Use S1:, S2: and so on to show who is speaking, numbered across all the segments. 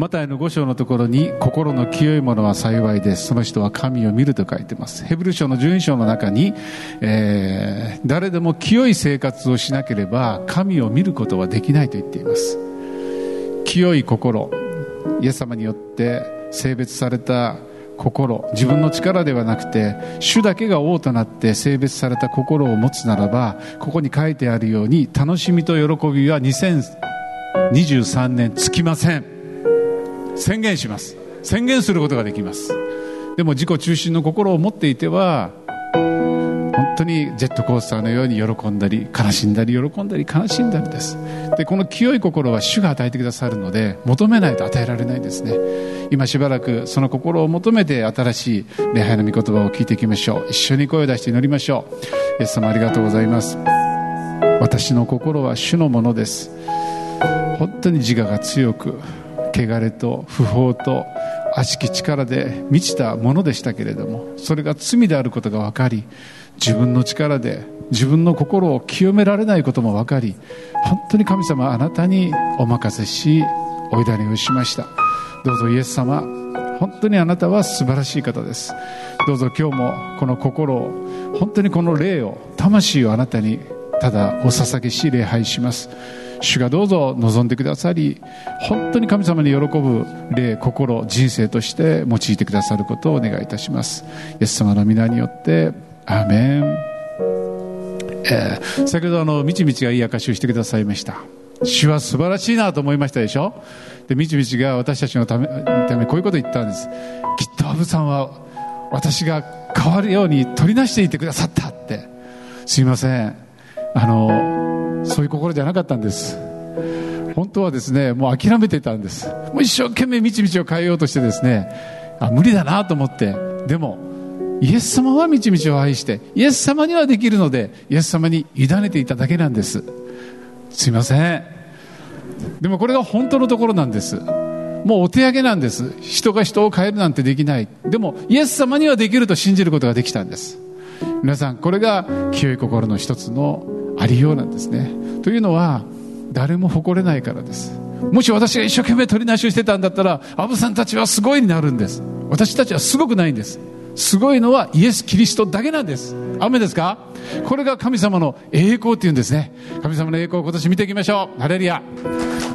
S1: マタイの5章のところに心の清いものは幸いです。その人は神を見ると書いてます。ヘブル書の12章の中に、えー、誰でも清い生活をしなければ神を見ることはできないと言っています。清い心。イエス様によって性別された心。自分の力ではなくて主だけが王となって性別された心を持つならばここに書いてあるように楽しみと喜びは2023年つきません。宣言します。宣言することができます。でも自己中心の心を持っていては本当にジェットコースターのように喜んだり悲しんだり喜んだり悲しんだりです。でこの清い心は主が与えてくださるので求めないと与えられないですね。今しばらくその心を求めて新しい礼拝の御言葉を聞いていきましょう。一緒に声を出して祈りましょう。イエス様ありがとうございます。私の心は主のものです。本当に自我が強く汚れと不法と悪しき力で満ちたものでしたけれどもそれが罪であることが分かり自分の力で自分の心を清められないことも分かり本当に神様あなたにお任せしお委ねをしました。どうぞイエス様本当にあなたは素晴らしい方です。どうぞ今日もこの心を本当にこの霊を魂をあなたにただお捧げし礼拝します。主がどうぞ望んでくださり本当に神様に喜ぶ霊心人生として用いてくださることをお願いいたします。イエス様の皆によってアーメン、えー、先ほどあのみちみちがいい証しをしてくださいました。主は素晴らしいなと思いましたでしょ？でみちみちが私たちのためためこういうことを言ったんです。きっとアブさんは私が変わるように取りなしていてくださったって。すいません。あのそういう心じゃなかったんです。本当はですねもう諦めてたんです。もう一生懸命みちみちを変えようとしてですねあ無理だなと思って。でもイエス様はみちみちを愛してイエス様にはできるのでイエス様に委ねていただけなんです。すいません。でもこれが本当のところなんです。もうお手上げなんです。人が人を変えるなんてできない。でもイエス様にはできると信じることができたんです。皆さんこれが清い心の一つのありようなんですね。というのは誰も誇れないからです。もし私が一生懸命取りなしをしてたんだったらアブさんたちはすごいになるんです。私たちはすごくないんです。すごいのはイエス・キリストだけなんです。雨ですか？これが神様の栄光っていうんですね。神様の栄光を今年見ていきましょう。ハレリア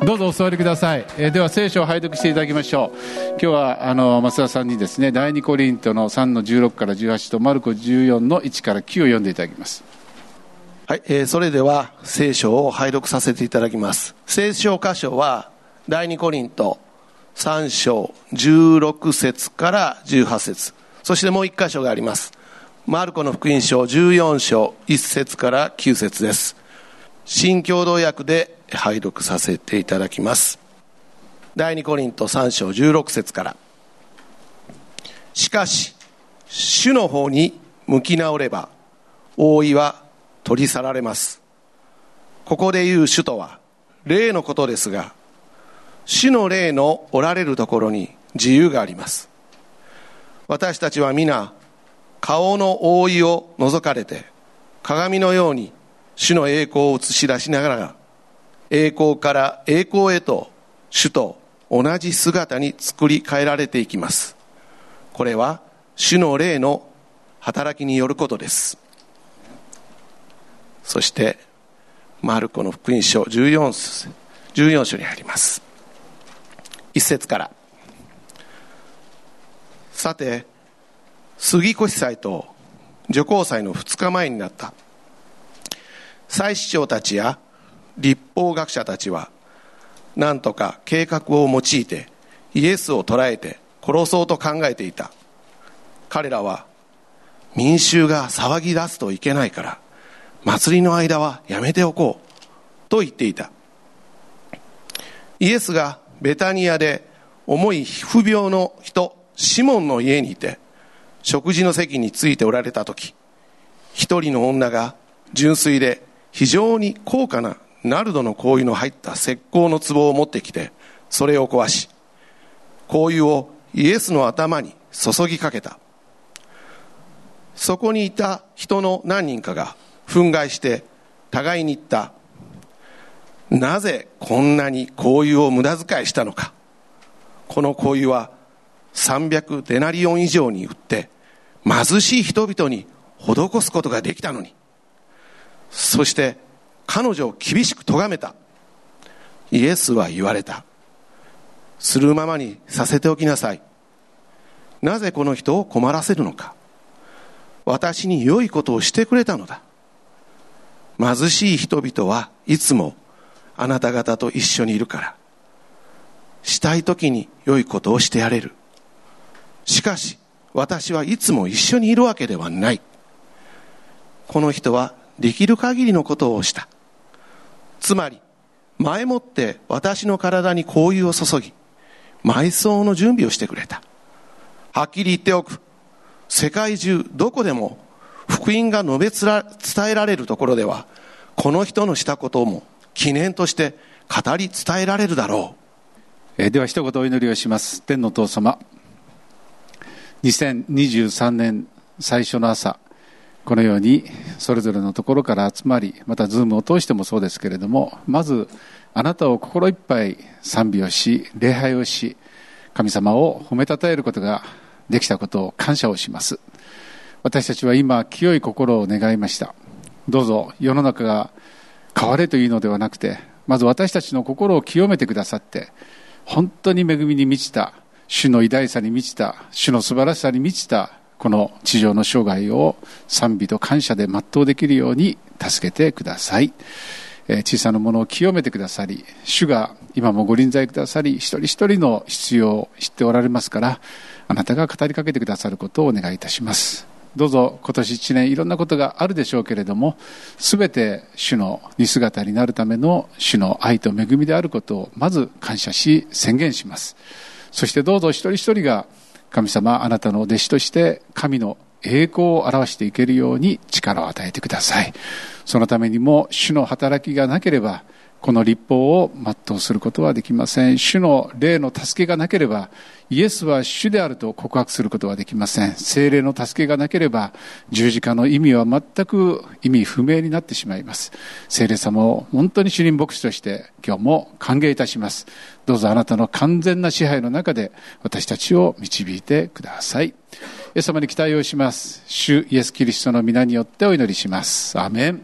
S1: どうぞお座りください、えー、では聖書を拝読していただきましょう。今日はあの増田さんにですね第二コリントの3の16から18とマルコ14の1から9を読んでいただきます。
S2: はい、えー、それでは聖書を拝読させていただきます聖書箇所は第二コリント3章16節から18節そしてもう一箇所があります。マルコの福音書14章1節から9節です。新共同訳で拝読させていただきます。第2コリント3章16節から。しかし、主の方に向き直れば、覆いは取り去られます。ここで言う主とは、霊のことですが、主の霊のおられるところに自由があります。私たちは皆顔の覆いを覗かれて鏡のように主の栄光を映し出しながら栄光から栄光へと主と同じ姿に作り変えられていきますこれは主の霊の働きによることですそしてマルコの福音書 14, 14章に入ります。一節から。さて杉越祭と女皇祭の2日前になった。祭司長たちや立法学者たちは何とか計画を用いてイエスを捕らえて殺そうと考えていた。彼らは民衆が騒ぎ出すといけないから祭りの間はやめておこうと言っていた。イエスがベタニアで重い皮膚病の人シモンの家にいて食事の席についておられた時一人の女が純粋で非常に高価なナルドの香油の入った石膏の壺を持ってきてそれを壊し香油をイエスの頭に注ぎかけた。そこにいた人の何人かが憤慨して互いに言った。なぜこんなに香油を無駄遣いしたのか。この香油は300デナリオン以上に売って貧しい人々に施すことができたのに。そして彼女を厳しく咎めた。イエスは言われた。するままにさせておきなさい。なぜこの人を困らせるのか。私に良いことをしてくれたのだ。貧しい人々はいつもあなた方と一緒にいるから。したい時に良いことをしてやれる。しかし私はいつも一緒にいるわけではない。この人はできる限りのことをした。つまり前もって私の体に香油を注ぎ埋葬の準備をしてくれた。はっきり言っておく。世界中どこでも福音が述べ伝えられるところではこの人のしたことも記念として語り伝えられるだろ
S1: う、え、では一言お祈りをします。天の父様。2023年最初の朝このようにそれぞれのところから集まりまたズームを通してもそうですけれどもまずあなたを心いっぱい賛美をし礼拝をし神様を褒めたたえることができたことを感謝をします。私たちは今清い心を願いましたどうぞ世の中が変われというのではなくてまず私たちの心を清めてくださって本当に恵みに満ちた主の偉大さに満ちた主の素晴らしさに満ちたこの地上の生涯を賛美と感謝で全うできるように助けてください。小さなものを清めてくださり、主が今もご臨在くださり、一人一人の必要を知っておられますから、あなたが語りかけてくださることをお願いいたします。どうぞ今年一年いろんなことがあるでしょうけれども、すべて主の似姿になるための主の愛と恵みであることをまず感謝し宣言します。そしてどうぞ一人一人が神様あなたの弟子として神の栄光を表していけるように力を与えてくださいそのためにも主の働きがなければこの立法を全うすることはできません。主の霊の助けがなければイエスは主であると告白することはできません。精霊の助けがなければ十字架の意味は全く意味不明になってしまいます。精霊様を本当に主任牧師として今日も歓迎いたします。どうぞあなたの完全な支配の中で私たちを導いてください。イエス様に期待をします。主イエス・キリストの皆によってお祈りします。アメン、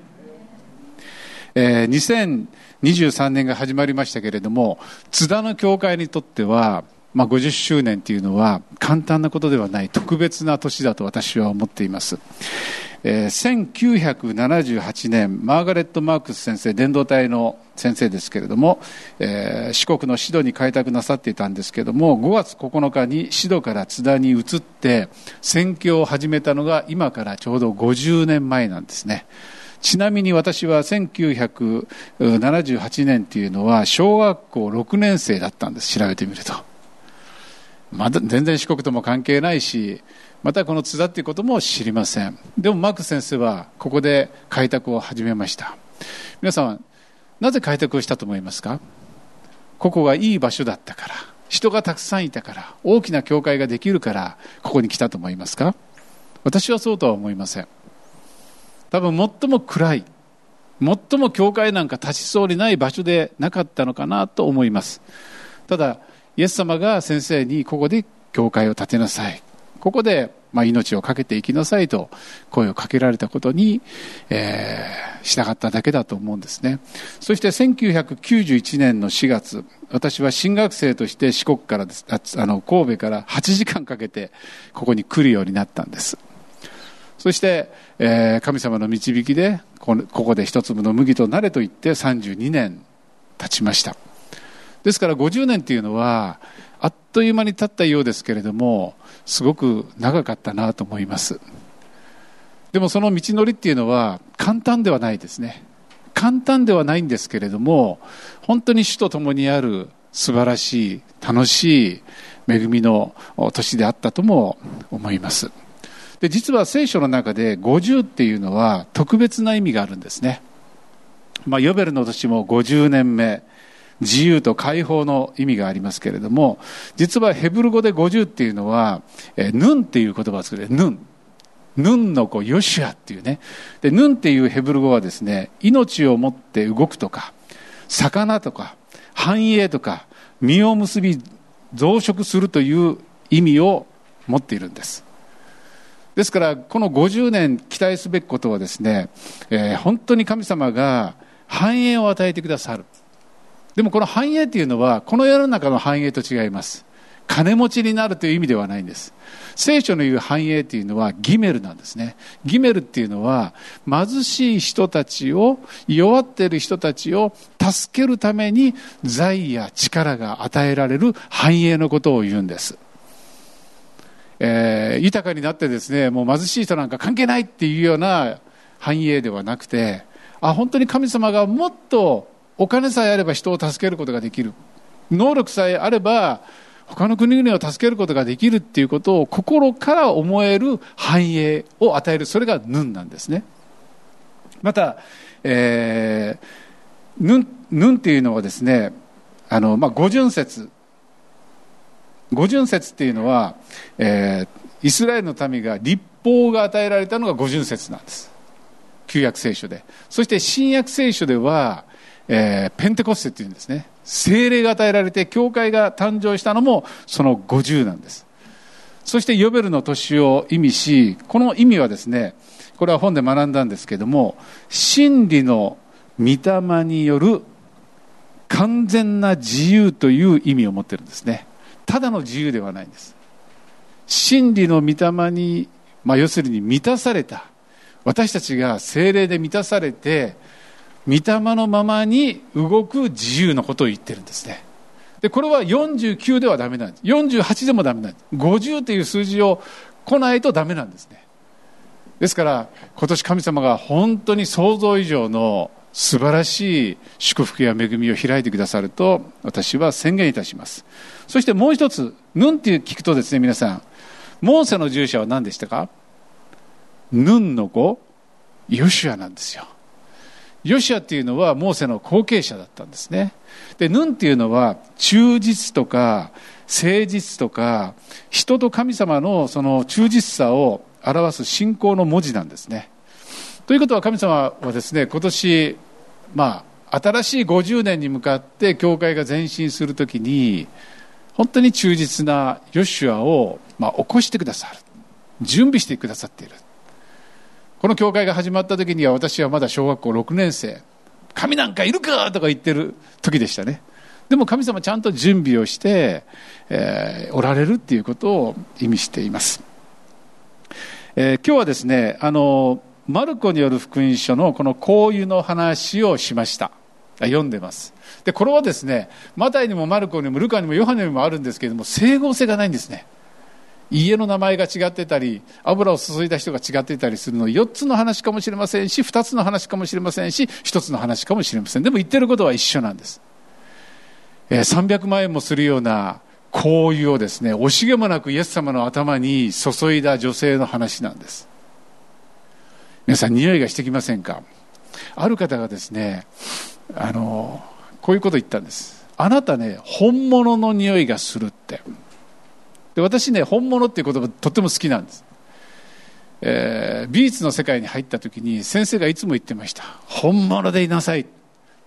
S1: えー23年が始まりましたけれども津田の教会にとっては、まあ、50周年というのは簡単なことではない特別な年だと私は思っています、えー、1978年マーガレット・マークス先生伝道隊の先生ですけれども、えー、四国の指導に開拓なさっていたんですけれども5月9日に指導から津田に移って宣教を始めたのが今からちょうど50年前なんですね。ちなみに私は1978年っていうのは小学校6年生だったんです。調べてみると。まだ全然四国とも関係ないしまたこの津田っていうことも知りません。でもマーク先生はここで開拓を始めました。皆さんなぜ開拓をしたと思いますか？ここがいい場所だったから。人がたくさんいたから。大きな教会ができるからここに来たと思いますか？私はそうとは思いません。多分最も暗い最も教会なんか立ちそうにない場所でなかったのかなと思います。ただイエス様が先生にここで教会を建てなさい。ここで、まあ、命を懸けていきなさいと声をかけられたことに、えー、従っただけだと思うんですね。そして1991年の4月私は進学生として四国からあの神戸から8時間かけてここに来るようになったんです。そして、えー、神様の導きでここで一粒の麦となれと言って32年経ちました。ですから50年っていうのはあっという間に経ったようですけれどもすごく長かったなと思います。でもその道のりっていうのは簡単ではないですね。簡単ではないんですけれども本当に主と共にある素晴らしい楽しい恵みの年であったとも思います。で実は聖書の中で50っていうのは特別な意味があるんですね、まあ、ヨベルの年も50年目自由と解放の意味がありますけれども実はヘブル語で50っていうのは、えヌンっていう言葉を作る。ヌン。ヌンの子ヨシアっていうね。でヌンっていうヘブル語はですね命を持って動くとか魚とか繁栄とか実を結び増殖するという意味を持っているんです。ですからこの50年期待すべきことはですね、えー、本当に神様が繁栄を与えてくださる。でもこの繁栄というのはこの世の中の繁栄と違います。金持ちになるという意味ではないんです。聖書の言う繁栄というのはギメルなんですね。ギメルっていうのは貧しい人たちを弱っている人たちを助けるために財や力が与えられる繁栄のことを言うんです。えー、豊かになってですねもう貧しい人なんか関係ないっていうような繁栄ではなくてあ本当に神様がもっとお金さえあれば人を助けることができる。能力さえあれば他の国々を助けることができるっていうことを心から思える繁栄を与える。それがヌンなんですね。また、えー、ヌンヌンっていうのはですねあの、まあ、五巡節。五巡節っていうのは、えー、イスラエルの民が立法が与えられたのが五巡節なんです。旧約聖書で。そして新約聖書では、えー、ペンテコステっていうんですね。精霊が与えられて教会が誕生したのもその50なんです。そしてヨベルの年を意味しこの意味はですねこれは本で学んだんですけども真理の御霊による完全な自由という意味を持ってるんですね。ただの自由ではないんです。真理の御霊に、まあ、要するに満たされた。私たちが精霊で満たされて御霊のままに動く自由のことを言ってるんですね。でこれは49ではダメなんです。48でもダメなんです。50という数字を来ないとダメなんですね。ですから今年神様が本当に想像以上の素晴らしい祝福や恵みを開いてくださると私は宣言いたします。そしてもう一つヌンって聞くとですね皆さんモーセの従者は何でしたか？ヌンの子ヨシュアなんですよ。ヨシュアっていうのはモーセの後継者だったんですね。でヌンっていうのは忠実とか誠実とか人と神様のその忠実さを表す信仰の文字なんですね。ということは神様はですね今年まあ新しい50年に向かって教会が前進するときに本当に忠実なヨシュアを、まあ、起こしてくださる。準備してくださっている。この教会が始まった時には私はまだ小学校6年生。神なんかいるかとか言ってる時でしたね。でも神様ちゃんと準備をして、えー、おられるっていうことを意味しています、えー、今日はですねあのマルコによる福音書のこの交友の話をしました。読んでます。でこれはですねマタイにもマルコにもルカにもヨハネにもあるんですけれども整合性がないんですね。家の名前が違ってたり油を注いだ人が違ってたりするの4つの話かもしれませんし2つの話かもしれませんし1つの話かもしれません。でも言ってることは一緒なんです、えー、300万円もするような香油をですね惜しげもなくイエス様の頭に注いだ女性の話なんです。皆さん匂いがしてきませんか？ある方がですねあのこういうこと言ったんです。あなたね本物の匂いがするって。で私ね本物っていう言葉とっても好きなんです、えー、美術の世界に入った時に先生がいつも言ってました。本物でいなさい。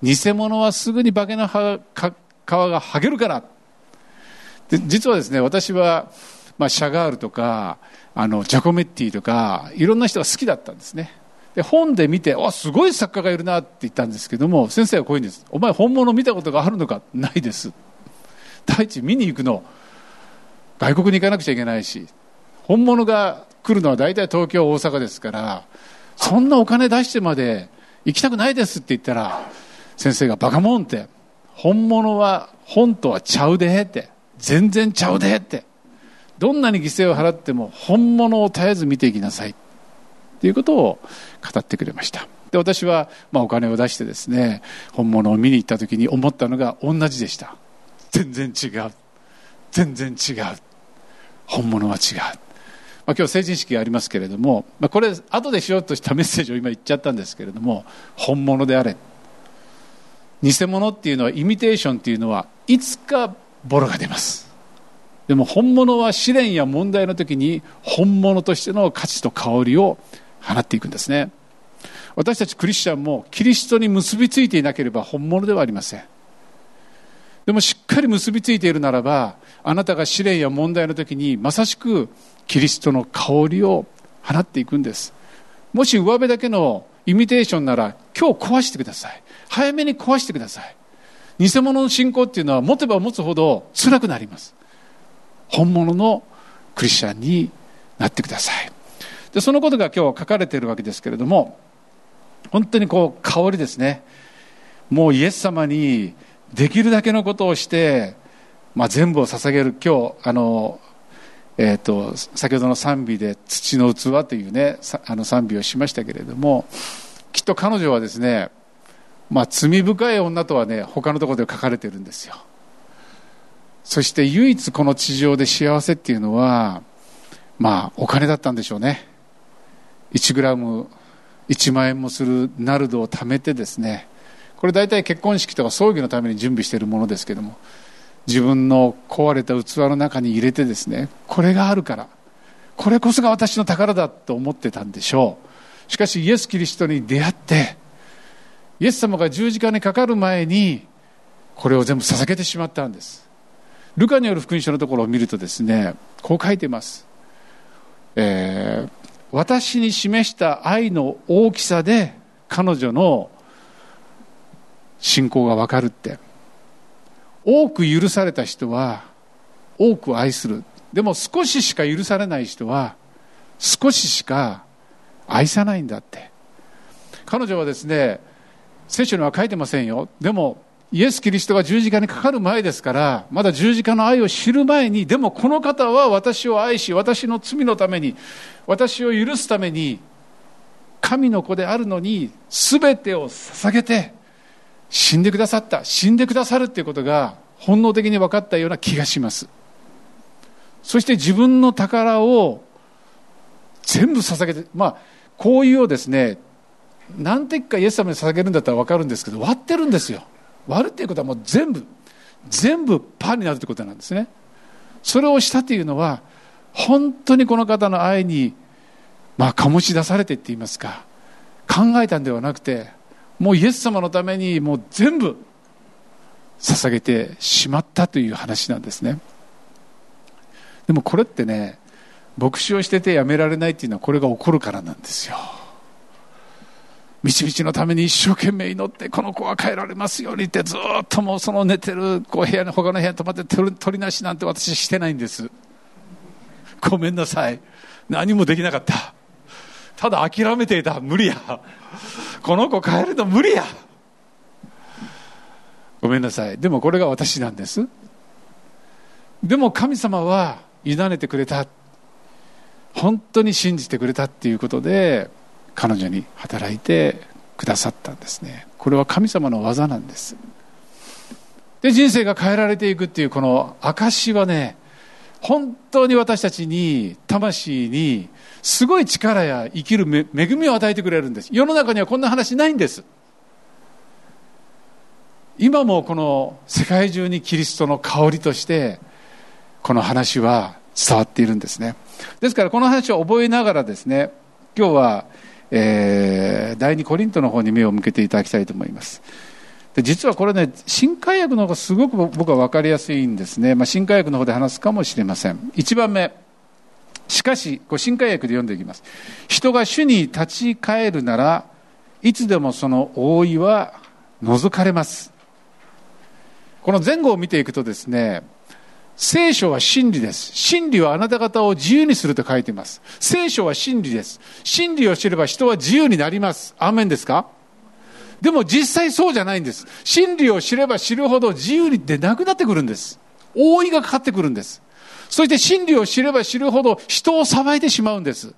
S1: 偽物はすぐに化けの皮が剥げるから。で実はですね私は、まあ、シャガールとかあのジャコメッティとかいろんな人が好きだったんですね。で本で見てあすごい作家がいるなって言ったんですけども先生はこういうんです。お前本物見たことがあるのか？ないです。第一見に行くの。外国に行かなくちゃいけないし。本物が来るのは大体東京大阪ですからそんなお金出してまで行きたくないですって言ったら先生がバカモンって本物は本とはちゃうでって全然ちゃうでってどんなに犠牲を払っても本物を絶えず見ていきなさいということを語ってくれました。で私はまあお金を出してですね本物を見に行った時に思ったのが同じでした。全然違う。全然違う。本物は違う、まあ、今日成人式がありますけれども、まあ、これ後でしようとしたメッセージを今言っちゃったんですけれども本物であれ。偽物っていうのはイミテーションっていうのはいつかボロが出ます。でも本物は試練や問題の時に本物としての価値と香りを放っていくんですね。私たちクリスチャンもキリストに結びついていなければ本物ではありません。でもしっかり結びついているならばあなたが試練や問題の時にまさしくキリストの香りを放っていくんです。もし上辺だけのイミテーションなら今日壊してください。早めに壊してください。偽物の信仰っていうのは持てば持つほど辛くなります。本物のクリスチャンになってください。でそのことが今日書かれているわけですけれども本当にこう香りですね。もうイエス様にできるだけのことをして、まあ、全部を捧げる。今日あの、えーと、先ほどの賛美で「土の器」というねあの賛美をしましたけれどもきっと彼女はですね、まあ、罪深い女とはね他のところで書かれているんですよ。そして唯一この地上で幸せっていうのはまあお金だったんでしょうね。1グラム1万円もするナルドを貯めてですねこれ大体結婚式とか葬儀のために準備しているものですけども自分の壊れた器の中に入れてですねこれがあるからこれこそが私の宝だと思ってたんでしょう。しかしイエス・キリストに出会ってイエス様が十字架にかかる前にこれを全部捧げてしまったんです。ルカによる福音書のところを見るとですねこう書いてます、えー、私に示した愛の大きさで彼女の信仰がわかるって。多く許された人は多く愛する。でも少ししか許されない人は少ししか愛さないんだって。彼女はですね聖書には書いてませんよ。でもイエス・キリストが十字架にかかる前ですからまだ十字架の愛を知る前にでもこの方は私を愛し私の罪のために私を許すために神の子であるのに全てを捧げて死んでくださった死んでくださるということが本能的に分かったような気がします。そして自分の宝を全部捧げてまあこういうをですね何滴かイエス様に捧げるんだったら分かるんですけど割ってるんですよ。割るっていうことはもう全部全部パンになるということなんですね。それをしたというのは本当にこの方の愛にまあ醸し出されてって言いますか考えたんではなくてもうイエス様のためにもう全部捧げてしまったという話なんですね。でもこれってね牧師をしててやめられないっていうのはこれが起こるからなんですよ。道々のために一生懸命祈ってこの子は帰られますようにってずっともうその寝てるこう部屋の他の部屋に泊まって取りなしなんて私してないんです。ごめんなさい。何もできなかった。ただ諦めていた。無理や。この子帰るの無理や。ごめんなさい。でもこれが私なんです。でも神様は委ねてくれた。本当に信じてくれたっていうことで彼女に働いてくださったんですね。これは神様の技なんです。で人生が変えられていくっていうこの証はね本当に私たちに魂にすごい力や生きる恵みを与えてくれるんです。世の中にはこんな話ないんです。今もこの世界中にキリストの香りとしてこの話は伝わっているんですね。ですからこの話を覚えながらですね今日は、えー、第二コリントの方に目を向けていただきたいと思いますで実はこれね新海薬の方がすごく僕は分かりやすいんですね、まあ、新海薬の方で話すかもしれません1番目しかし、こ新海訳で読んでいきます。人が主に立ち返るならいつでもその覆いは除かれます。この前後を見ていくとですね、聖書は真理です。真理はあなた方を自由にすると書いています。聖書は真理です。真理を知れば人は自由になります。アーメンですか？でも実際そうじゃないんです。真理を知れば知るほど自由にでなくなってくるんです。覆いがかかってくるんです。そして真理を知れば知るほど人を裁いてしまうんです。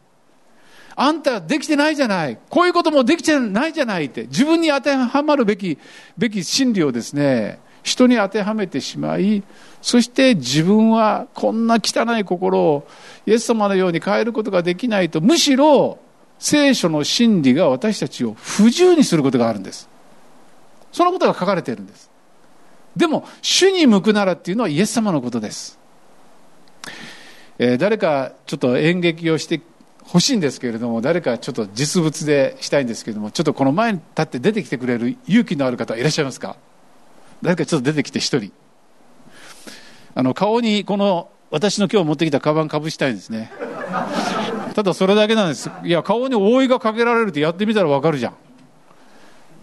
S1: あんたできてないじゃない。こういうこともできてないじゃないって。自分に当てはまるべき、べき真理をですね、人に当てはめてしまい、そして自分はこんな汚い心をイエス様のように変えることができないと、むしろ聖書の真理が私たちを不自由にすることがあるんです。そのことが書かれているんです。でも、主に向くならっていうのはイエス様のことです。えー、誰かちょっと演劇をしてほしいんですけれども誰かちょっと実物でしたいんですけれどもちょっとこの前に立って出てきてくれる勇気のある方いらっしゃいますか？誰かちょっと出てきて一人。あの顔にこの私の今日持ってきたカバンかぶしたいんですね。ただそれだけなんです。いや顔に覆いがかけられるってやってみたらわかるじゃん。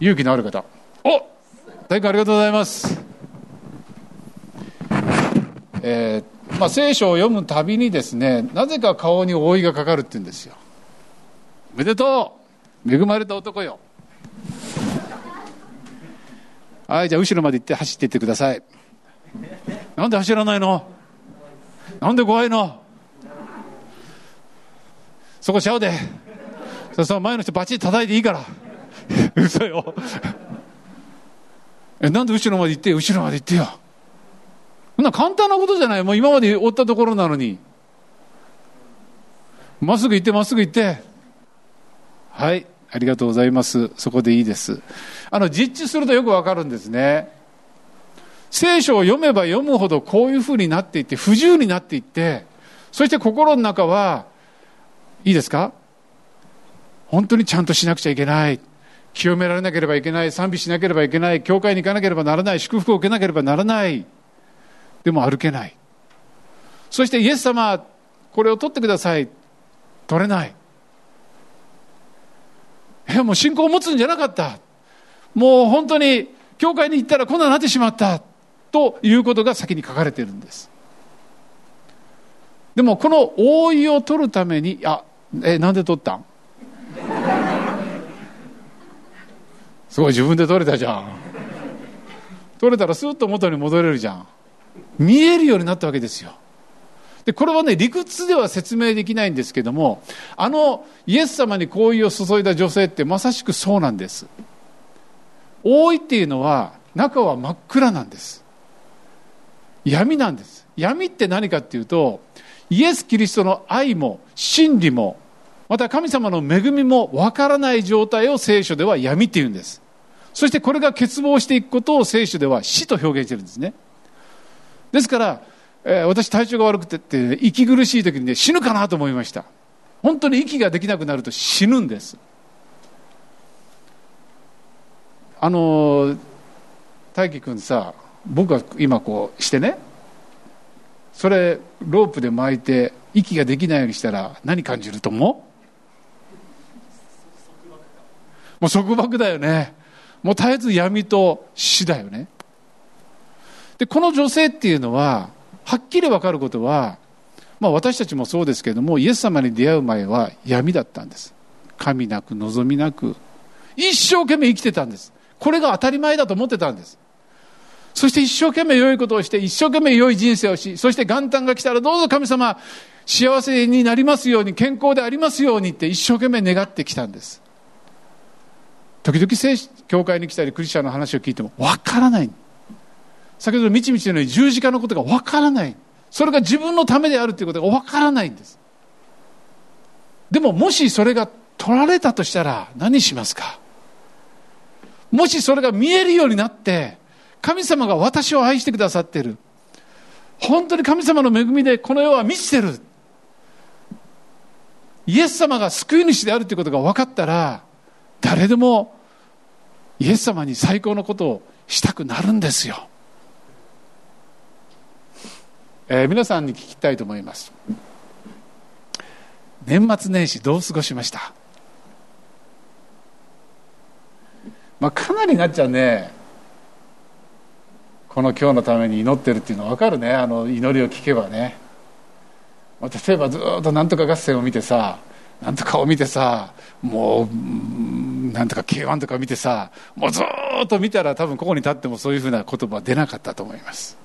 S1: 勇気のある方。お大変ありがとうございます。えーまあ、聖書を読むたびにですねなぜか顔に覆いがかかるって言うんですよ。おめでとう！恵まれた男よ。はいじゃあ後ろまで行って走っていってください。なんで走らないの？なんで怖いの？そこちゃうで。そしたら前の人バチッ叩いていいから。嘘よ。えなんで後ろまで行って後ろまで行ってよ。そんな簡単なことじゃない。もう今まで追ったところなのに。まっすぐ行ってまっすぐ行って。はい。ありがとうございます。そこでいいです。あの実地するとよくわかるんですね。聖書を読めば読むほどこういうふうになっていって不自由になっていってそして心の中はいいですか？本当にちゃんとしなくちゃいけない。清められなければいけない。賛美しなければいけない。教会に行かなければならない。祝福を受けなければならない。でも歩けない。そしてイエス様これを取ってください。取れない。いやもう信仰を持つんじゃなかった。もう本当に教会に行ったらこんなになってしまった。ということが先に書かれているんです。でもこの覆いを取るためにあえなんで取ったん？すごい自分で取れたじゃん。取れたらスーッと元に戻れるじゃん。見えるようになったわけですよ。でこれはね理屈では説明できないんですけどもあのイエス様に好意を注いだ女性ってまさしくそうなんです。覆いっていうのは中は真っ暗なんです。闇なんです。闇って何かっていうとイエス・キリストの愛も真理もまた神様の恵みもわからない状態を聖書では闇っていうんです。そしてこれが欠乏していくことを聖書では死と表現してるんですね。ですから、えー、私体調が悪くてって、息苦しい時にね死ぬかなと思いました。本当に息ができなくなると死ぬんです。あの大輝君さ僕が今こうしてねそれロープで巻いて息ができないようにしたら何感じると思う？もう束縛だよね。もう絶えず闇と死だよね。でこの女性っていうのははっきり分かることは、まあ、私たちもそうですけれどもイエス様に出会う前は闇だったんです。神なく望みなく一生懸命生きてたんです。これが当たり前だと思ってたんです。そして一生懸命良いことをして一生懸命良い人生をしそして元旦が来たらどうぞ神様幸せになりますように健康でありますようにって一生懸命願ってきたんです。時々教会に来たりクリスチャンの話を聞いてもわからない。先ほどみちみちのように十字架のことがわからない。それが自分のためであるということがわからないんです。でももしそれが取られたとしたら何しますか？もしそれが見えるようになって神様が私を愛してくださっている。本当に神様の恵みでこの世は満ちてる。イエス様が救い主であるということが分かったら誰でもイエス様に最高のことをしたくなるんですよ、えー、皆さんに聞きたいと思います。年末年始どう過ごしました？まあかなりなっちゃうね。この今日のために祈ってるっていうのは分かるね。あの祈りを聞けばね。例えばずっとなんとか合戦を見てさなんとかを見てさもうなんとか K1 とか見てさもうずっと見たら多分ここに立ってもそういうふうな言葉は出なかったと思います。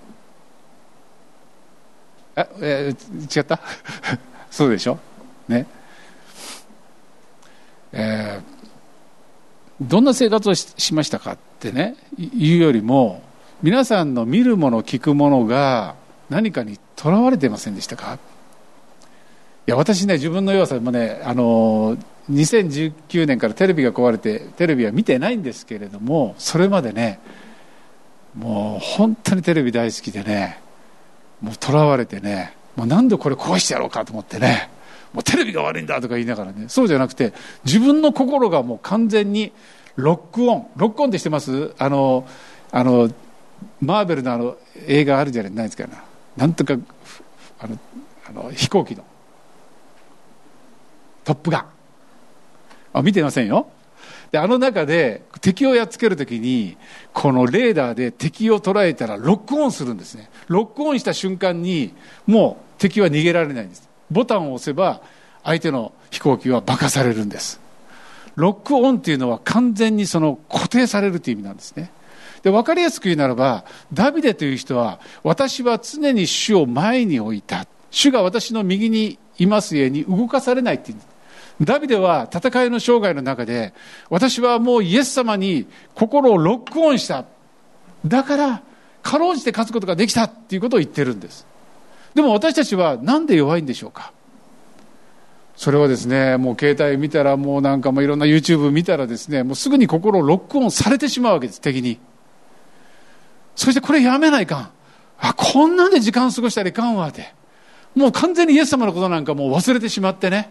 S1: ええ違った？そうでしょ？ね。えー、どんな生活をしましたかってね言うよりも皆さんの見るもの聞くものが何かにとらわれてませんでしたか？いや私ね自分の弱さもねあの2019年からテレビが壊れてテレビは見てないんですけれどもそれまでねもう本当にテレビ大好きでねもうとらわれてねもう何度これ壊してやろうかと思ってねもうテレビが悪いんだとか言いながらねそうじゃなくて自分の心がもう完全にロックオンロックオンってしてます？あのあのマーベルのあの映画あるじゃないですかなんとかあのあの飛行機の。トップガン。あ見てませんよ。であの中で敵をやっつけるときにこのレーダーで敵を捉えたらロックオンするんですね。ロックオンした瞬間にもう敵は逃げられないんです。ボタンを押せば相手の飛行機は爆破されるんです。ロックオンっていうのは完全にその固定されるという意味なんですね。で分かりやすく言うならばダビデという人は私は常に主を前に置いた。主が私の右にいますゆえに動かされないって言うんです。ダビデは戦いの生涯の中で、私はもうイエス様に心をロックオンした。だから、かろうじて勝つことができたっていうことを言ってるんです。でも私たちはなんで弱いんでしょうかそれはですね、もう携帯見たら、もうなんかもういろんな YouTube 見たらですね、もうすぐに心をロックオンされてしまうわけです、敵に。そしてこれやめないかん。あ、こんなんで時間過ごしたらいかんわって。もう完全にイエス様のことなんかもう忘れてしまってね。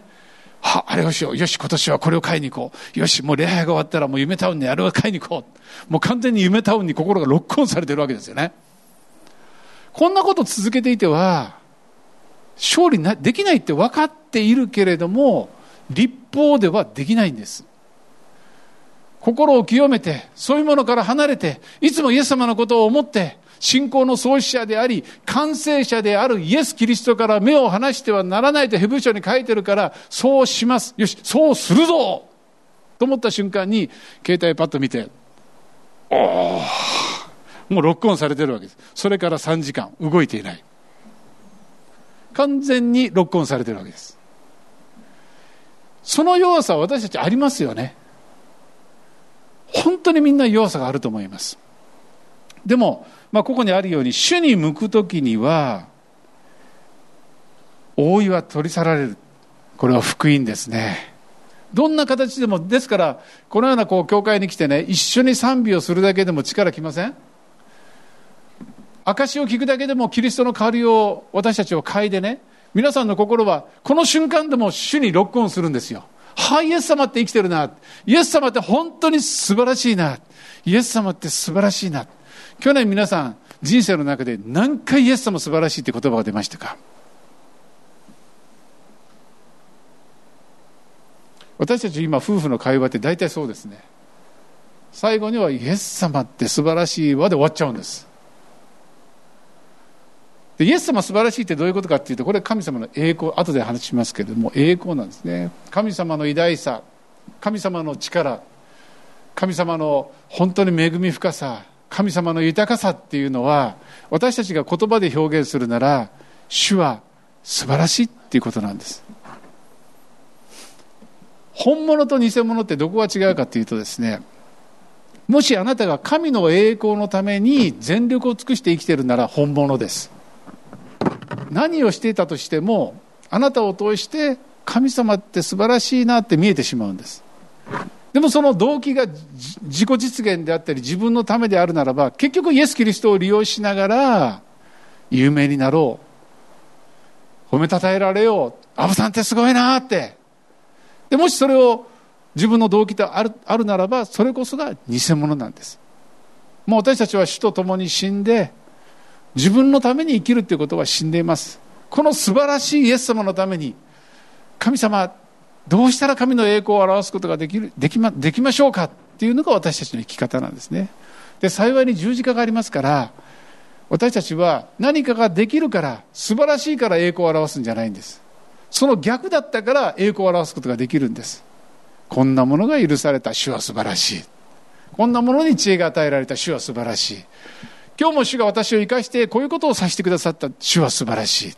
S1: は、あれをしよう。よし、今年はこれを買いに行こう。よし、もう礼拝が終わったらもう夢タウンにあれを買いに行こう。もう完全に夢タウンに心がロックオンされてるわけですよね。こんなこと続けていては、勝利できないって分かっているけれども、立法ではできないんです。心を清めて、そういうものから離れて、いつもイエス様のことを思って、信仰の創始者であり、完成者であるイエス・キリストから目を離してはならないとヘブル書に書いてるから、そうします。よし、そうするぞと思った瞬間に、携帯パッと見て、おおもうロックオンされてるわけです。それから3時間、動いていない。完全にロックオンされてるわけです。その弱さは私たちありますよね。本当にみんな弱さがあると思います。でも、まあ、ここにあるように主に向く時には覆いは取り去られるこれは福音ですねどんな形でもですからこのようなこう教会に来てね一緒に賛美をするだけでも力きません？証を聞くだけでもキリストの代わりを私たちを嗅いでね皆さんの心はこの瞬間でも主にロックオンするんですよはい、イエス様って生きてるな。イエス様って本当に素晴らしいな。イエス様って素晴らしいな。去年皆さん人生の中で何回イエス様素晴らしいって言葉が出ましたか？私たち今夫婦の会話って大体そうですね。最後にはイエス様って素晴らしいわで終わっちゃうんです。でイエス様素晴らしいってどういうことかっていうとこれ神様の栄光後で話しますけれども栄光なんですね。神様の偉大さ神様の力神様の本当に恵み深さ神様の豊かさっていうのは私たちが言葉で表現するなら主は素晴らしいっていうことなんです。本物と偽物ってどこが違うかっていうとですねもしあなたが神の栄光のために全力を尽くして生きてるなら本物です。何をしていたとしてもあなたを通して神様って素晴らしいなって見えてしまうんです。でもその動機が自己実現であったり自分のためであるならば結局イエス・キリストを利用しながら有名になろう。褒めたたえられよう。アブさんってすごいなって。でもしそれを自分の動機とあるあるならばそれこそが偽物なんです。もう私たちは主と共に死んで自分のために生きるということは死んでいます。この素晴らしいイエス様のために神様どうしたら神の栄光を表すことができるできまできましょうかっていうのが私たちの生き方なんですね。で幸いに十字架がありますから私たちは何かができるから素晴らしいから栄光を表すんじゃないんです。その逆だったから栄光を表すことができるんです。こんなものが許された。主は素晴らしい。こんなものに知恵が与えられた。主は素晴らしい。今日も主が私を生かしてこういうことをさせてくださった。主は素晴らしい。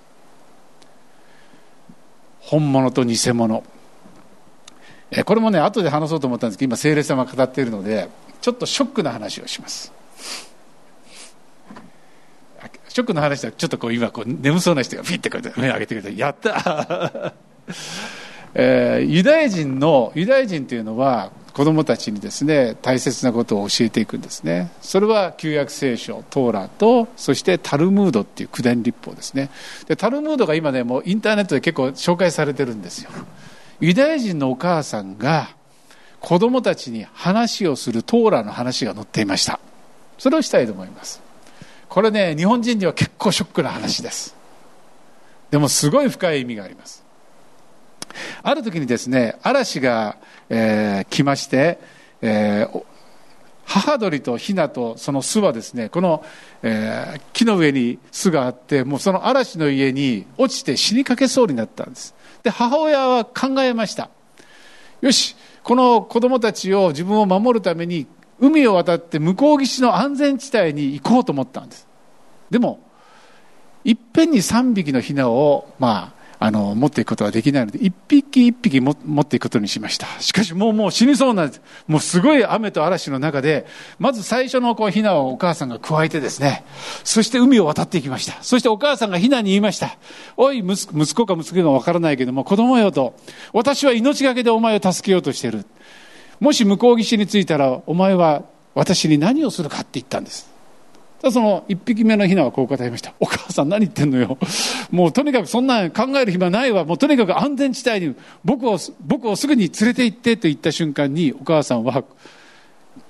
S1: 本物と偽物。これもね後で話そうと思ったんですけど今聖霊様が語っているのでちょっとショックな話をします。ショックの話はちょっとこう今こう眠そうな人がピッてこうやって目を上げてくれてやったえー、ユダヤ人のユダヤ人というのは子供たちにですね大切なことを教えていくんですね。それは旧約聖書トーラとそしてタルムードっていう九伝立法ですね。でタルムードが今ねもうインターネットで結構紹介されてるんですよ。ユダヤ人のお母さんが子供たちに話をするトーラの話が載っていました。それをしたいと思います。これね日本人には結構ショックな話です。でもすごい深い意味があります。ある時にですね嵐が、えー、来まして、えー、母鳥とヒナとその巣はですねこの、えー、木の上に巣があってもうその嵐の家に落ちて死にかけそうになったんです。で母親は考えました。よしこの子供たちを自分を守るために海を渡って向こう岸の安全地帯に行こうと思ったんです。でもいっぺんに3匹のヒナを、まあ、あの持っていくことはできないので一匹一匹持っていくことにしました。しかしもうもう死にそうなもうすごい雨と嵐の中でまず最初のこうヒナをお母さんがくわえてですねそして海を渡っていきました。そしてお母さんがヒナに言いました。おい息子か息子かわからないけども子供よと私は命がけでお前を助けようとしている。もし向こう岸に着いたらお前は私に何をするかって言ったんです。その一匹目のヒナはこう答えました。お母さん何言ってんのよ。もうとにかくそんな考える暇ないわ。もうとにかく安全地帯に僕を、僕をすぐに連れて行ってと言った瞬間にお母さんは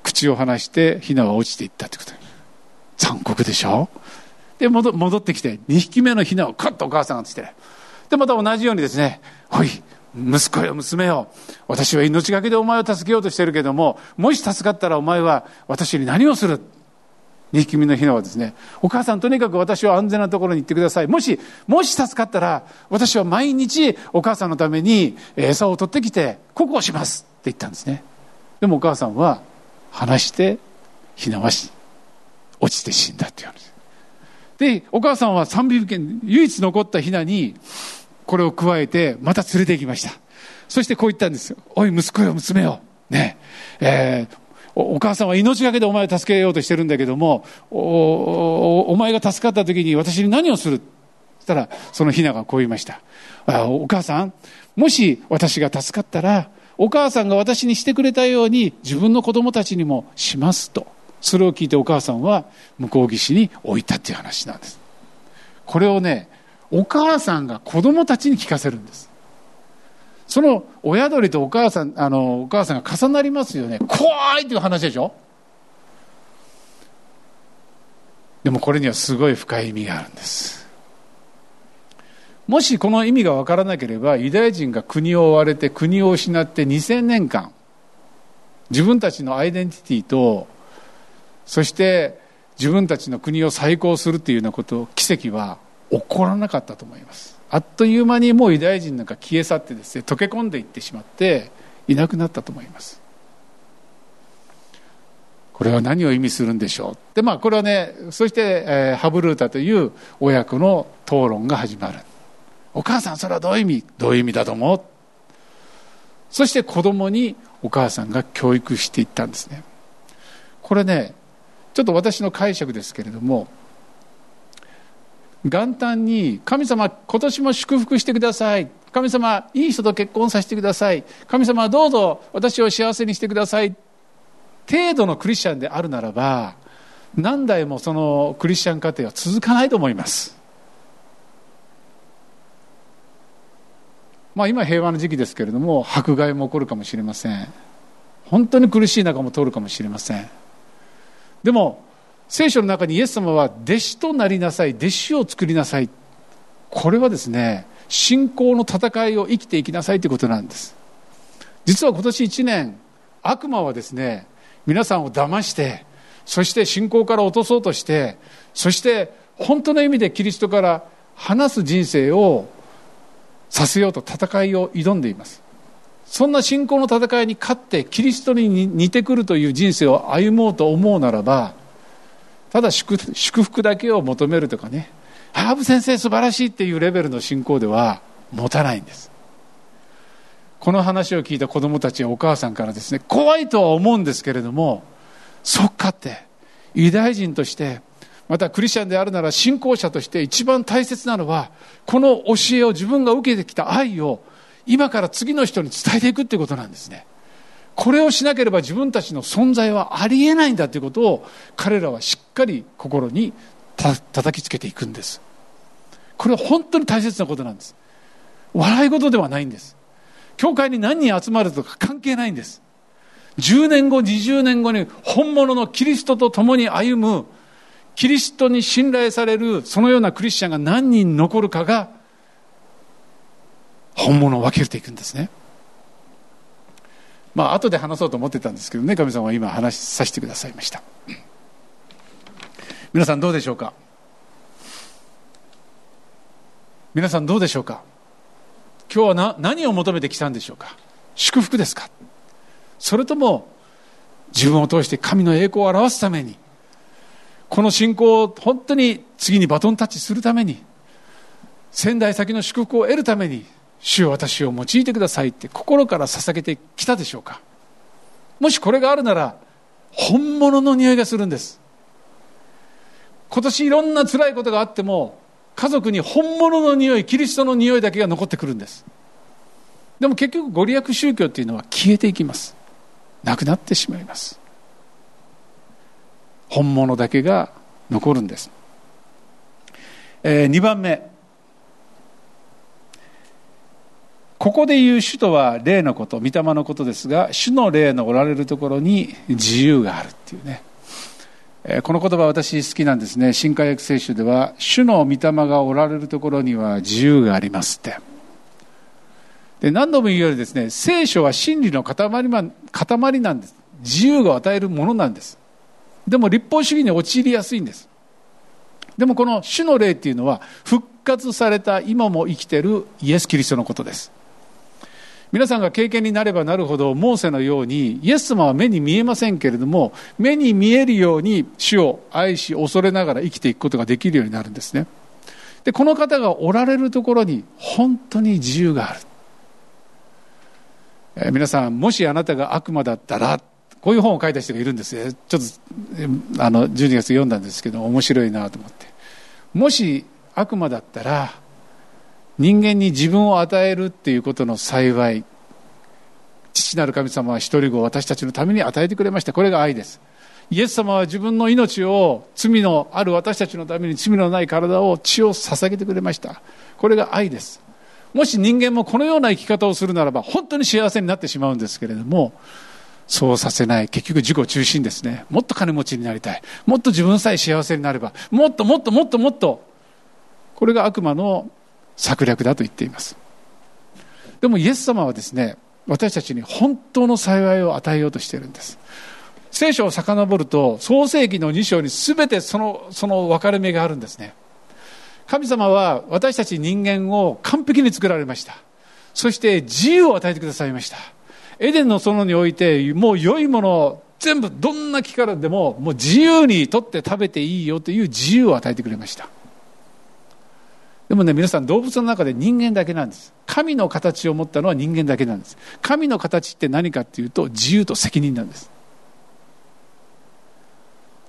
S1: 口を離してヒナは落ちていったってこと残酷でしょ？で戻、戻ってきて2匹目のヒナをカッとお母さんがして。で、また同じようにですね、おい、息子よ、娘よ。私は命がけでお前を助けようとしてるけども、もし助かったらお前は私に何をする？2匹目のヒナはですね、お母さんとにかく私は安全なところに行ってください。もし、もし助かったら、私は毎日お母さんのために餌を取ってきて、ここをしますって言ったんですね。でもお母さんは、話して、ヒナはし、落ちて死んだって言うんです。で、お母さんは三匹犬、唯一残ったヒナに、これを加えて、また連れて行きました。そしてこう言ったんですよ。おい、息子よ、娘よ。ね。えー、お母さんは命がけでお前を助けようとしてるんだけども、お前が助かった時に私に何をする？そしたら、そのヒナがこう言いました。お母さん、もし私が助かったら、お母さんが私にしてくれたように自分の子供たちにもしますと。それを聞いてお母さんは向こう岸に置いたっていう話なんです。これをね、お母さんが子供たちに聞かせるんです。その親鳥とお母さん、あの、お母さんが重なりますよね。怖いっていう話でしょ？でもこれにはすごい深い意味があるんです。もしこの意味が分からなければ、ユダヤ人が国を追われて国を失って2000年間、自分たちのアイデンティティと、そして自分たちの国を再興するっていうようなこと、奇跡は起こらなかったと思います。あっという間にもうユダヤ人なんか消え去ってですね溶け込んでいってしまっていなくなったと思います。これは何を意味するんでしょう？でまあこれはねそして、えー、ハブルータという親子の討論が始まる。お母さんそれはどういう意味？どういう意味だと思う？そして子供にお母さんが教育していったんですね。これねちょっと私の解釈ですけれども元旦に神様今年も祝福してください。神様いい人と結婚させてください。神様どうぞ私を幸せにしてください。程度のクリスチャンであるならば何代もそのクリスチャン家庭は続かないと思います。まあ今平和の時期ですけれども迫害も起こるかもしれません。本当に苦しい中も通るかもしれません。でも聖書の中にイエス様は弟子となりなさい弟子を作りなさい。これはですね信仰の戦いを生きていきなさいということなんです。実は今年1年悪魔はですね皆さんを騙してそして信仰から落とそうとしてそして本当の意味でキリストから離す人生をさせようと戦いを挑んでいます。そんな信仰の戦いに勝ってキリストに似てくるという人生を歩もうと思うならばただ祝福だけを求めるとかね。ハーブ先生素晴らしいっていうレベルの信仰では持たないんです。この話を聞いた子供たちやお母さんからですね怖いとは思うんですけれどもそっかってユダヤ人としてまたクリスチャンであるなら信仰者として一番大切なのはこの教えを自分が受けてきた愛を今から次の人に伝えていくっていうことなんですね。これをしなければ自分たちの存在はありえないんだということを彼らはしっかり心にた叩きつけていくんです。これは本当に大切なことなんです。笑い事ではないんです。教会に何人集まるとか関係ないんです。10年後20年後に本物のキリストと共に歩むキリストに信頼されるそのようなクリスチャンが何人残るかが本物を分けていくんですね。まあ後で話そうと思ってたんですけどね神様は今話させてくださいました。皆さんどうでしょうか？皆さんどうでしょうか？今日はな何を求めてきたんでしょうか？祝福ですか？それとも自分を通して神の栄光を表すためにこの信仰を本当に次にバトンタッチするために仙台先の祝福を得るために主よ私を用いてくださいって心から捧げてきたでしょうか？もしこれがあるなら本物の匂いがするんです。今年いろんな辛いことがあっても家族に本物の匂いキリストの匂いだけが残ってくるんです。でも結局ご利益宗教っていうのは消えていきます。なくなってしまいます。本物だけが残るんです、えー、2番目。ここで言う主とは霊のこと御霊のことですが主の霊のおられるところに自由があるっていうね。この言葉私好きなんですね。新海訳聖書では主の御霊がおられるところには自由がありますって。で何度も言うようにですね聖書は真理の塊塊なんです。自由が与えるものなんです。でも立法主義に陥りやすいんです。でもこの主の霊っていうのは復活された今も生きてるイエス・キリストのことです。皆さんが経験になればなるほどモーセのようにイエス様は目に見えませんけれども目に見えるように主を愛し恐れながら生きていくことができるようになるんですね。でこの方がおられるところに本当に自由がある、えー、皆さんもしあなたが悪魔だったらこういう本を書いた人がいるんですよちょっとあの12月読んだんですけど面白いなと思って。もし悪魔だったら人間に自分を与えるっていうことの幸い父なる神様は一人子を私たちのために与えてくれました。これが愛です。イエス様は自分の命を罪のある私たちのために罪のない体を血を捧げてくれました。これが愛です。もし人間もこのような生き方をするならば本当に幸せになってしまうんですけれどもそうさせない。結局自己中心ですね。もっと金持ちになりたい。もっと自分さえ幸せになればもっともっともっともっと。これが悪魔の策略だと言っています。でもイエス様はですね私たちに本当の幸いを与えようとしているんです。聖書を遡ると創世紀の2章に全てそのその分かれ目があるんですね。神様は私たち人間を完璧に作られました。そして自由を与えてくださいました。エデンの園においてもう良いもの全部どんな木からでももう自由に取って食べていいよという自由を与えてくれました。でもね、皆さん動物の中で人間だけなんです。神の形を持ったのは人間だけなんです。神の形って何かっていうと自由と責任なんです。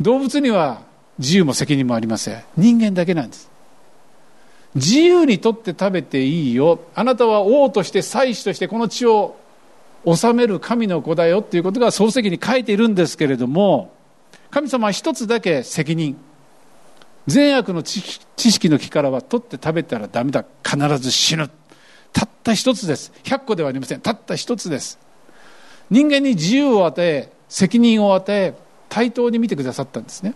S1: 動物には自由も責任もありません。人間だけなんです。自由にとって食べていいよ。あなたは王として祭司としてこの地を治める神の子だよっていうことが漱石に書いているんですけれども、神様は一つだけ責任。善悪の知識の木からは取って食べたらダメだ。必ず死ぬ。たった一つです。100個ではありません。たった一つです。人間に自由を与え責任を与え対等に見てくださったんですね。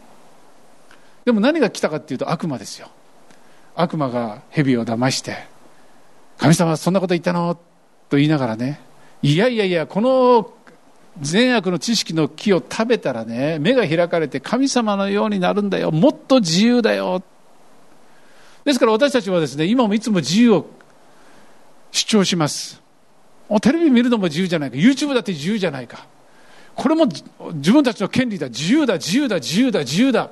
S1: でも何が来たかっていうと悪魔ですよ。悪魔が蛇を騙して神様そんなこと言ったの？と言いながらね。いやいやいやこの善悪の知識の木を食べたらね目が開かれて神様のようになるんだよ。もっと自由だよ。ですから私たちはですね今もいつも自由を主張します。テレビ見るのも自由じゃないか。YouTube だって自由じゃないか。これも自分たちの権利だ。自由だ自由だ自由だ自由だ。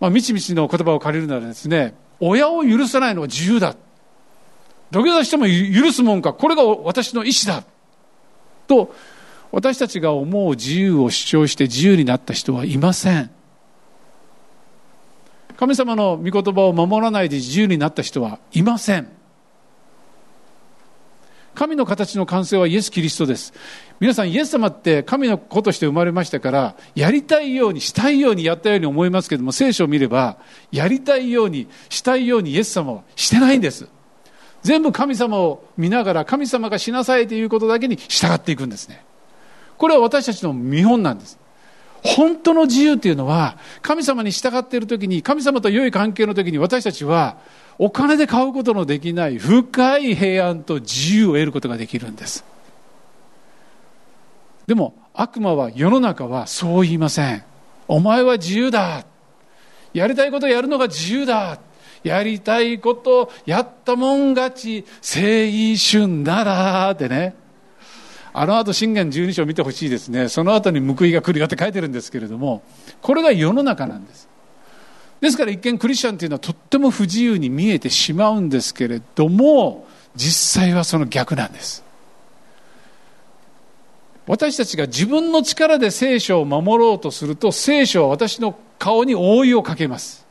S1: まあ、みちみちの言葉を借りるならですね親を許さないのは自由だ。土下座しても許すもんか。これが私の意思だ。と私たちが思う自由を主張して自由になった人はいません。神様の御言葉を守らないで自由になった人はいません。神の形の完成はイエス・キリストです。皆さんイエス様って神の子として生まれましたからやりたいようにしたいようにやったように思いますけども聖書を見ればやりたいようにしたいようにイエス様はしてないんです。全部神様を見ながら神様がしなさいということだけに従っていくんですね。これは私たちの見本なんです本当の自由っていうのは、神様に従っている時に、神様と良い関係の時に私たちは、お金で買うことのできない深い平安と自由を得ることができるんです。でも、悪魔は世の中はそう言いません。お前は自由だ。やりたいことやるのが自由だ。やりたいことやったもん勝ち、青春ならってね。あの後信玄十二章を見てほしいですね。その後に報いが来るよって書いてるんですけれども、これが世の中なんです。ですから一見クリスチャンというのはとっても不自由に見えてしまうんですけれども、実際はその逆なんです。私たちが自分の力で聖書を守ろうとすると、聖書は私の顔に覆いをかけます。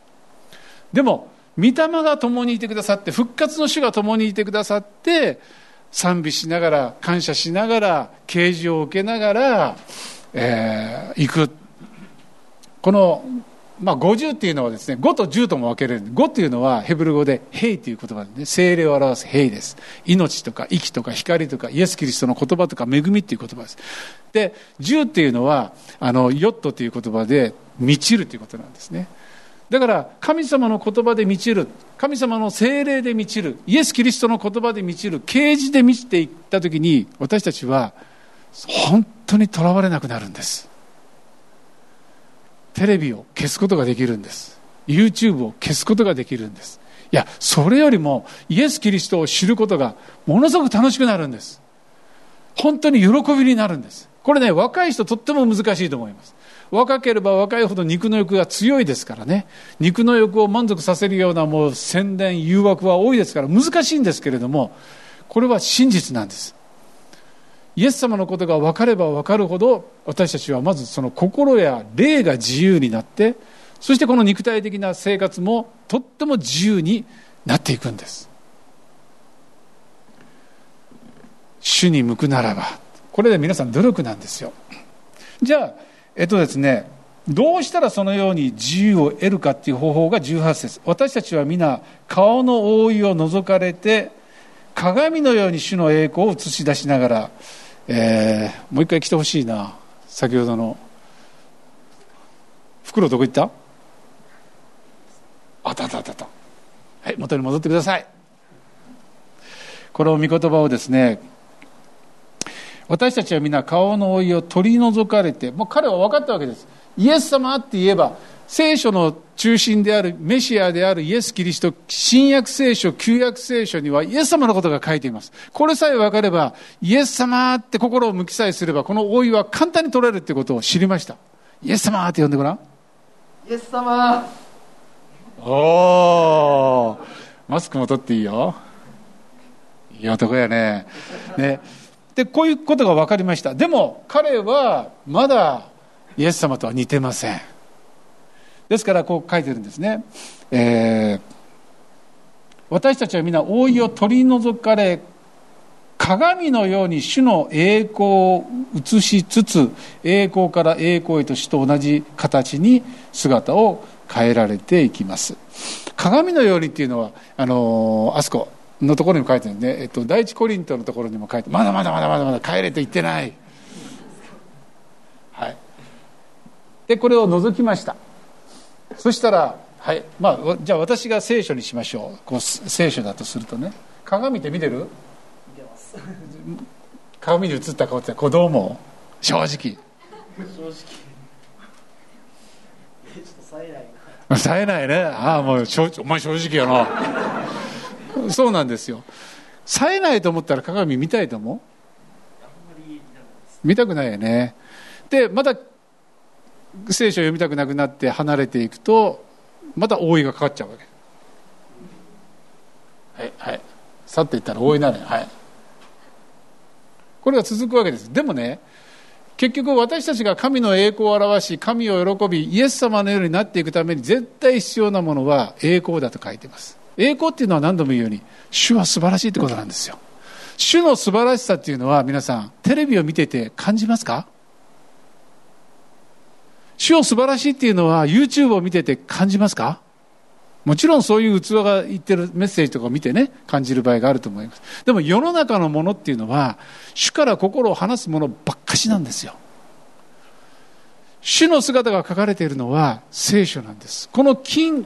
S1: でも、御霊が共にいてくださって、復活の主が共にいてくださって、賛美しながら、感謝しながら、啓示を受けながら、えー、行く。この、まあ、50っていうのはですね、5と10とも分けれる。5っていうのはヘブル語で、ヘイという言葉でね、精霊を表すヘイです。命とか息とか光とか、イエス・キリストの言葉とか、恵みっていう言葉です。で、10っていうのは、あの、ヨットという言葉で、満ちるということなんですね。だから神様の言葉で満ちる神様の精霊で満ちるイエス・キリストの言葉で満ちる啓示で満ちていった時に私たちは本当にとらわれなくなるんです。テレビを消すことができるんです。YouTube を消すことができるんです。いやそれよりもイエス・キリストを知ることがものすごく楽しくなるんです。本当に喜びになるんです。これね若い人とっても難しいと思います。若ければ若いほど肉の欲が強いですからね。肉の欲を満足させるようなもう宣伝誘惑は多いですから難しいんですけれどもこれは真実なんです。イエス様のことが分かれば分かるほど私たちはまずその心や霊が自由になってそしてこの肉体的な生活もとっても自由になっていくんです。主に向くならばこれで皆さん努力なんですよ。じゃあえっとですね、どうしたらそのように自由を得るかっていう方法が18節。私たちは皆顔の覆いを覗かれて鏡のように主の栄光を映し出しながら、えー、もう一回来てほしいな。先ほどの。袋どこ行った？あたたたた。はい元に戻ってください。この御言葉をですね私たちは皆顔の老いを取り除かれて、もう彼は分かったわけです。イエス様って言えば、聖書の中心であるメシアであるイエス・キリスト、新約聖書、旧約聖書にはイエス様のことが書いています。これさえ分かれば、イエス様って心を向きさえすれば、この老いは簡単に取れるってことを知りました。イエス様って呼んでごらん。
S3: イエス様
S1: おー、マスクも取っていいよ。いい男やね。ね。で、こういうことが分かりました。でも、彼はまだイエス様とは似てません。ですから、こう書いてるんですね。えー、私たちは皆、覆いを取り除かれ、鏡のように主の栄光を映しつつ、栄光から栄光へと主と同じ形に姿を変えられていきます。鏡のようにっていうのは、あのあそこ、のところにも書いてるね、えっと、第一コリントのところにも書いてまだまだまだまだまだ帰れと言ってない。はい。でこれを除きました。そしたらはい。まあじゃあ私が聖書にしましょう。こう聖書だとするとね。鏡って見てる？見てます。鏡に映った顔ってこうどう思う？正直。正直。ちょっと冴えない冴えないね。ああもうお前正直やな そうなんですよ。冴えないと思ったら鏡見たいと思う？見たくないよね。でまた聖書を読みたくなくなって離れていくとまた覆いがかかっちゃうわけ。はいはい。去っていったら覆いなる。はい。これが続くわけです。でもね結局私たちが神の栄光を表し神を喜びイエス様のようになっていくために絶対必要なものは栄光だと書いてます。栄光っていうのは何度も言うように主は素晴らしいってことなんですよ。主の素晴らしさっていうのは皆さんテレビを見てて感じますか？主を素晴らしいっていうのは YouTube を見てて感じますか？もちろんそういう器が言ってるメッセージとかを見てね感じる場合があると思います。でも世の中のものっていうのは主から心を離すものばっかしなんですよ。主の姿が書かれているのは聖書なんです。この金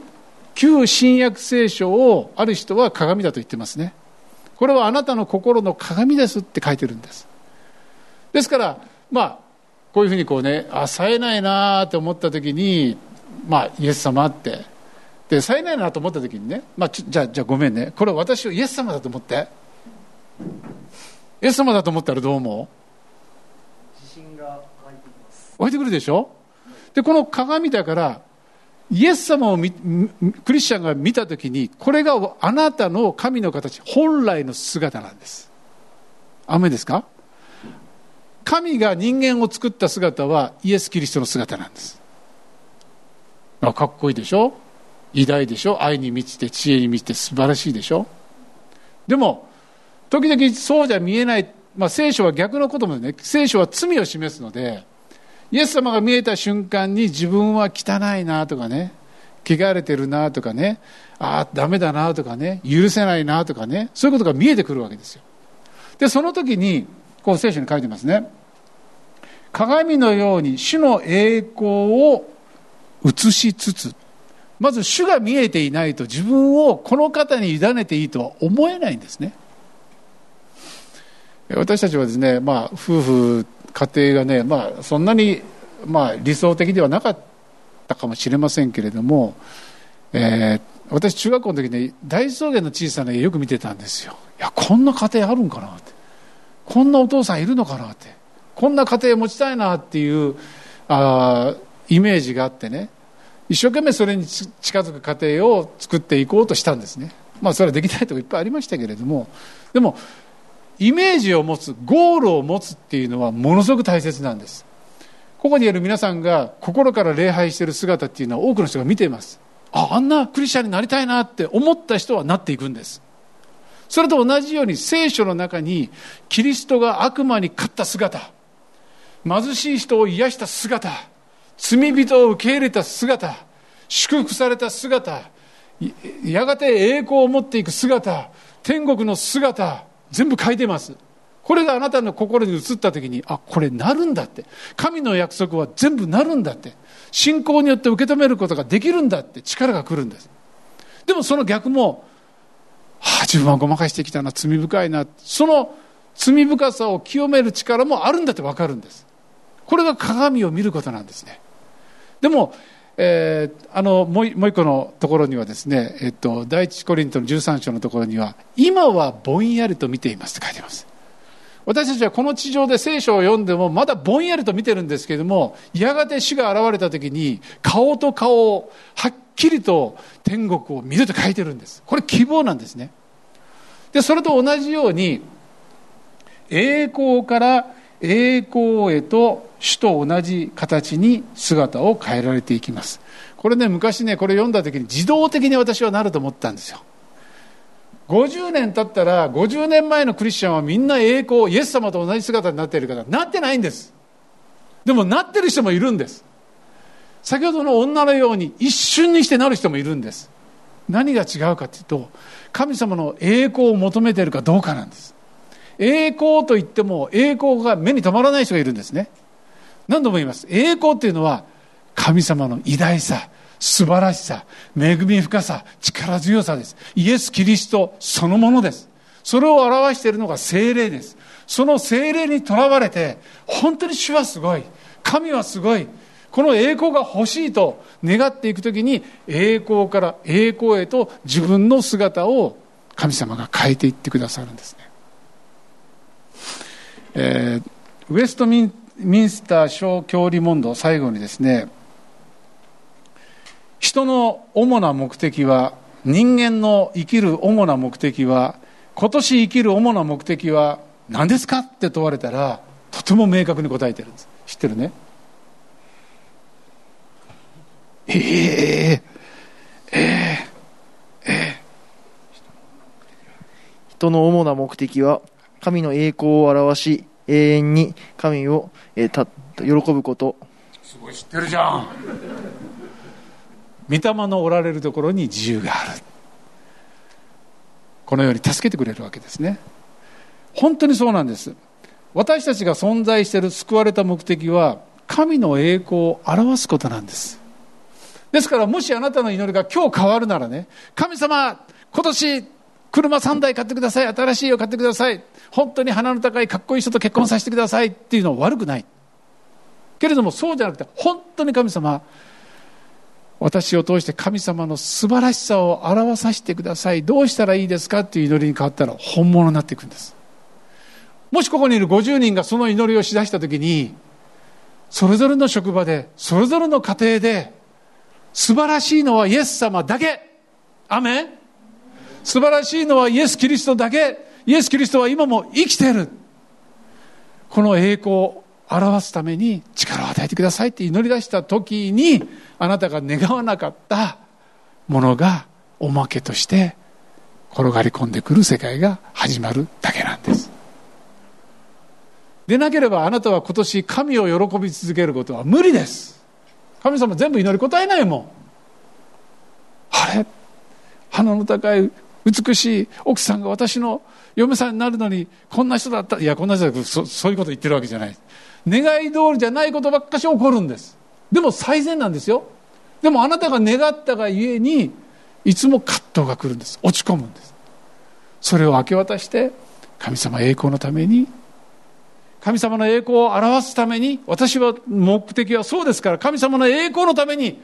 S1: 旧新約聖書をある人は鏡だと言ってますね。これはあなたの心の鏡ですって書いてるんです。ですからまあこういうふうにこうねあ冴えないなって思った時にまあイエス様って。で冴えないなと思った時にね、まあ、じゃあじゃあごめんね。これ私をイエス様だと思って。イエス様だと思ったらどう思
S3: 自信が湧いて
S1: くるでしょ？でこの鏡だからイエス様をクリスチャンが見た時にこれがあなたの神の形本来の姿なんです。雨ですか？神が人間を作った姿はイエス・キリストの姿なんです。あかっこいいでしょ？偉大でしょ？愛に満ちて知恵に満ちて素晴らしいでしょ？でも時々そうじゃ見えない、まあ、聖書は逆のこともね聖書は罪を示すのでイエス様が見えた瞬間に自分は汚いなとかね汚れてるなとかねああダメだなとかね許せないなとかねそういうことが見えてくるわけですよ。でその時にこう聖書に書いてますね。鏡のように主の栄光を映しつつまず主が見えていないと自分をこの方に委ねていいとは思えないんですね。私たちはですね、まあ、夫婦家庭がね、まあ、そんなに、まあ、理想的ではなかったかもしれませんけれども、えー、私中学校の時に大草原の小さな家よく見てたんですよ。いやこんな家庭あるんかなって。こんなお父さんいるのかなって。こんな家庭持ちたいなっていうあイメージがあってね。一生懸命それに近づく過程を作っていこうとしたんですね。まあそれはできないとこいっぱいありましたけれども。でもイメージを持つゴールを持つっていうのはものすごく大切なんです。ここにいる皆さんが心から礼拝している姿っていうのは多くの人が見ています。ああんなクリスチャンになりたいなって思った人はなっていくんです。それと同じように聖書の中にキリストが悪魔に勝った姿貧しい人を癒した姿罪人を受け入れた姿祝福された姿やがて栄光を持っていく姿天国の姿全部書いてます。これがあなたの心に移った時にあこれなるんだって。神の約束は全部なるんだって。信仰によって受け止めることができるんだって。力が来るんです。でもその逆も、はあ、自分はごまかしてきたな。罪深いな。その罪深さを清める力もあるんだって分かるんです。これが鏡を見ることなんですね。でも、えー、あのもうもう一個のところにはですね、えっと、第一コリントの13章のところには今はぼんやりと見ています。と書いてます。私たちはこの地上で聖書を読んでもまだぼんやりと見てるんですけれどもやがて主が現れた時に顔と顔をはっきりと天国を見ると書いてるんです。これ希望なんですね。でそれと同じように栄光から栄光へと主と同じ形に姿を変えられていきます。これね昔ねこれ読んだ時に自動的に私はなると思ったんですよ。50年経ったら50年前のクリスチャンはみんな栄光イエス様と同じ姿になっているからなってないんです。でもなってる人もいるんです。先ほどの女のように一瞬にしてなる人もいるんです。何が違うかというと神様の栄光を求めているかどうかなんです。栄光といっても栄光が目に留まらない人がいるんですね。何度も言います。栄光っていうのは神様の偉大さ素晴らしさ恵み深さ力強さです。イエス・キリストそのものです。それを表しているのが精霊です。その精霊にとらわれて本当に主はすごい神はすごいこの栄光が欲しいと願っていくときに栄光から栄光へと自分の姿を神様が変えていってくださるんですね。えー、ウェストミンミンスター小教理問答最後にですね人の主な目的は人間の生きる主な目的は今年生きる主な目的は何ですかって問われたらとても明確に答えてるんです。知ってるね？えー、えー、えー、え
S3: 人の主な目的は神の栄光を表し永遠に神を、えー、た喜ぶこと。
S1: すごい知ってるじゃん。御霊のおられるところに自由がある。このように助けてくれるわけですね。本当にそうなんです。私たちが存在している救われた目的は神の栄光を表すことなんです。ですからもしあなたの祈りが今日変わるならね神様今年車3台買ってください。新しいを買ってください。本当に鼻の高いかっこいい人と結婚させてくださいっていうのは悪くない。けれどもそうじゃなくて本当に神様私を通して神様の素晴らしさを表させてください。どうしたらいいですかっていう祈りに変わったら本物になっていくんです。もしここにいる50人がその祈りをしだした時にそれぞれの職場でそれぞれの家庭で素晴らしいのはイエス様だけ。アメ素晴らしいのはイエス・キリストだけ。イエス・キリストは今も生きてる。この栄光を表すために力を与えてくださいって祈り出した時にあなたが願わなかったものがおまけとして転がり込んでくる世界が始まるだけなんです。でなければあなたは今年神を喜び続けることは無理です。神様全部祈り答えないもん。あれ？鼻の高い美しい奥さんが私の嫁さんになるのにこんな人だったいやこんな人だそそういうこと言ってるわけじゃない。願い通りじゃないことばっかし起こるんです。でも最善なんですよ。でもあなたが願ったがゆえにいつも葛藤が来るんです。落ち込むんです。それを明け渡して神様栄光のために神様の栄光を表すために私は目的はそうですから神様の栄光のために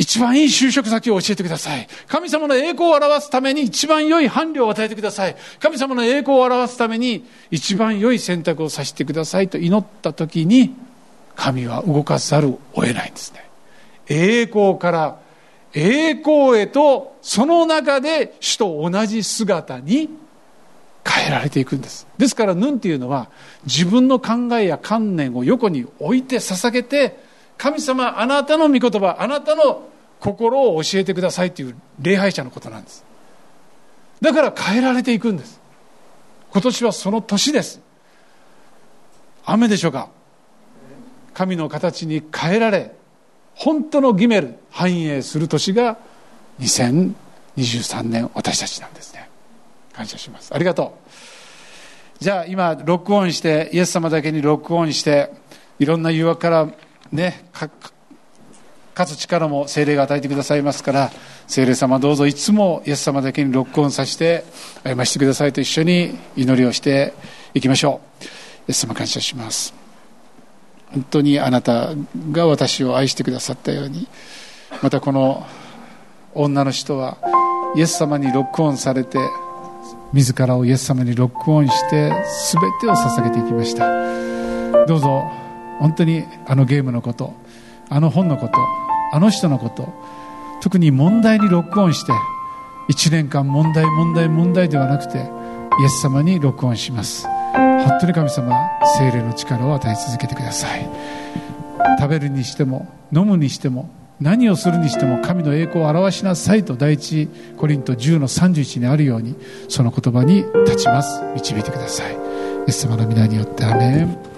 S1: 一番いい就職先を教えてください。神様の栄光を表すために一番良い伴侶を与えてください。神様の栄光を表すために一番良い選択をさせてくださいと祈った時に、神は動かざるを得ないんですね。栄光から栄光へと、その中で主と同じ姿に変えられていくんです。ですから、ヌンっていうのは自分の考えや観念を横に置いて捧げて、神様あなたの御言葉あなたの心を教えてくださいっていう礼拝者のことなんです。だから変えられていくんです。今年はその年です。雨でしょうか。神の形に変えられ本当のギメル繁栄する年が2023年私たちなんですね。感謝します。ありがとう。じゃあ今ロックオンしてイエス様だけにロックオンしていろんな誘惑からね勝つ力も精霊が与えてくださいますから精霊様どうぞいつもイエス様だけにロックオンさせて歩ましてくださいと一緒に祈りをしていきましょう。イエス様感謝します。本当にあなたが私を愛してくださったようにまたこの女の人はイエス様にロックオンされて自らをイエス様にロックオンして全てを捧げていきました。どうぞ本当にあのゲームのことあの本のことあの人のこと特に問題にロックオンして1年間問題問題問題ではなくてイエス様にロックオンします。本当に神様精霊の力を与え続けてください。食べるにしても飲むにしても何をするにしても神の栄光を表しなさいと第一コリント10の31にあるようにその言葉に立ちます。導いてください。イエス様の皆によってアメン。